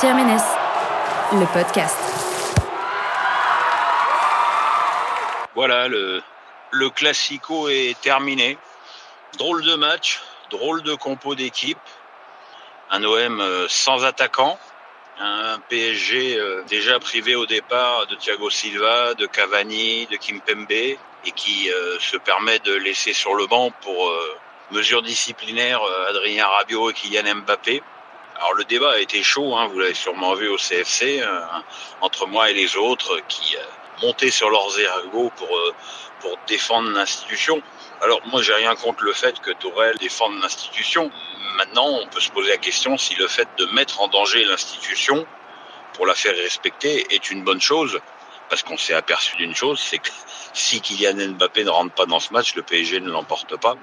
Pierre Ménès, le podcast. Voilà, le, le classico est terminé. Drôle de match, drôle de compo d'équipe. Un OM euh, sans attaquant, un PSG euh, déjà privé au départ de Thiago Silva, de Cavani, de Kimpembe, et qui euh, se permet de laisser sur le banc pour mesure disciplinaire Adrien Rabiot et Kylian Mbappé. Alors le débat a été chaud, hein, vous l'avez sûrement vu au CFC, entre moi et les autres qui montaient sur leurs ergots pour, pour défendre l'institution. Alors moi j'ai rien contre le fait que Tourelle défende l'institution. Maintenant on peut se poser la question si le fait de mettre en danger l'institution pour la faire respecter est une bonne chose. Parce qu'on s'est aperçu d'une chose, c'est que si Kylian Mbappé ne rentre pas dans ce match, le PSG ne l'emporte pas.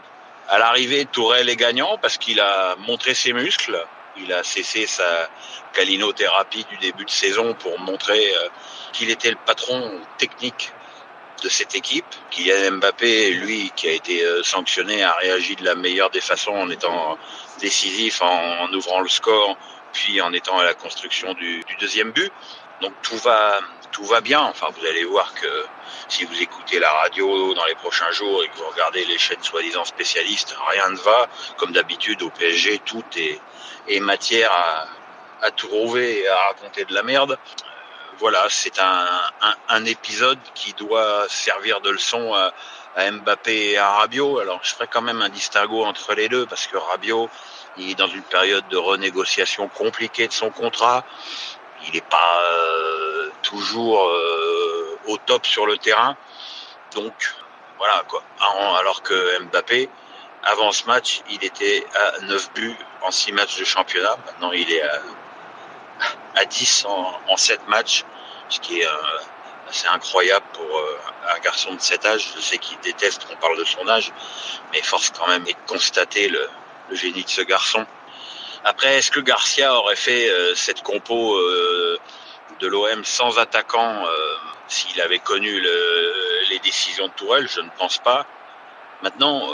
À l'arrivée, Tourelle est gagnant parce qu'il a montré ses muscles. Il a cessé sa calinothérapie du début de saison pour montrer euh, qu'il était le patron technique de cette équipe. Kylian Mbappé, lui, qui a été euh, sanctionné, a réagi de la meilleure des façons en étant décisif, en, ouvrant le score, puis en étant à la construction du, deuxième but. Donc tout va, tout va bien. Enfin, vous allez voir que si vous écoutez la radio dans les prochains jours et que vous regardez les chaînes soi-disant spécialistes, rien ne va. Comme d'habitude au PSG, tout est, matière à, à trouver et à raconter de la merde voilà, c'est un, un, épisode qui doit servir de leçon à, Mbappé et à Rabiot. Alors, je ferai quand même un distinguo entre les deux parce que Rabiot, il est dans une période de renégociation compliquée de son contrat. Il n'est pas euh, toujours euh, au top sur le terrain. Donc, voilà quoi. Alors que Mbappé, avant ce match, il était à 9 buts en 6 matchs de championnat. Maintenant, il est à à 10 en, en 7 matchs, ce qui est euh, assez incroyable pour un garçon de cet âge. Je sais qu'il déteste qu'on parle de son âge, mais force quand même de constater le génie de ce garçon. Après, est-ce que Garcia aurait fait euh, cette compo de l'OM sans attaquant s'il avait connu le, les décisions de Tourelle? Je ne pense pas. Maintenant,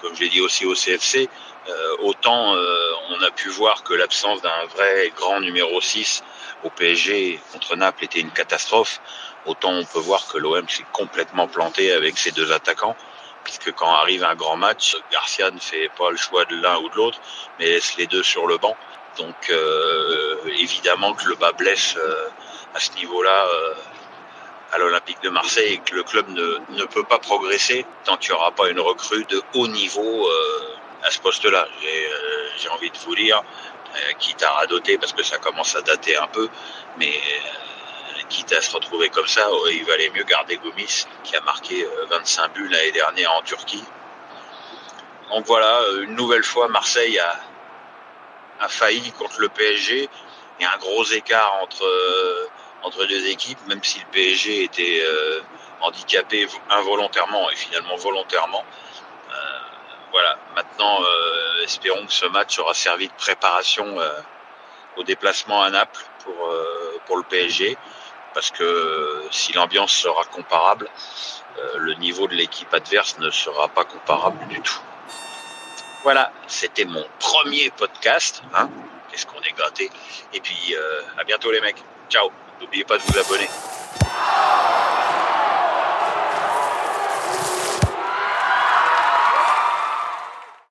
comme j'ai dit aussi au CFC, euh, autant euh, on a pu voir que l'absence d'un vrai grand numéro 6 au PSG contre Naples était une catastrophe, autant on peut voir que l'OM s'est complètement planté avec ses deux attaquants, puisque quand arrive un grand match, Garcia ne fait pas le choix de l'un ou de l'autre, mais laisse les deux sur le banc. Donc euh, évidemment que le bas blesse à ce niveau-là à l'Olympique de Marseille et que le club ne, ne peut pas progresser tant qu'il n'y aura pas une recrue de haut niveau à ce poste-là. Euh, j'ai envie de vous dire, euh, quitte à radoter parce que ça commence à dater un peu, mais euh, quitte à se retrouver comme ça, il valait mieux garder Gomis qui a marqué 25 buts l'année dernière en Turquie. Donc voilà, une nouvelle fois, Marseille a, failli contre le PSG. Il y a un gros écart entre, deux équipes, même si le PSG était handicapé involontairement et finalement volontairement voilà, maintenant, euh, espérons que ce match aura servi de préparation euh, au déplacement à Naples pour, euh, pour le PSG, parce que si l'ambiance sera comparable, le niveau de l'équipe adverse ne sera pas comparable du tout. Voilà, c'était mon premier podcast. Hein Qu'est-ce qu'on est gâtés. Et puis, à bientôt les mecs. Ciao. N'oubliez pas de vous abonner.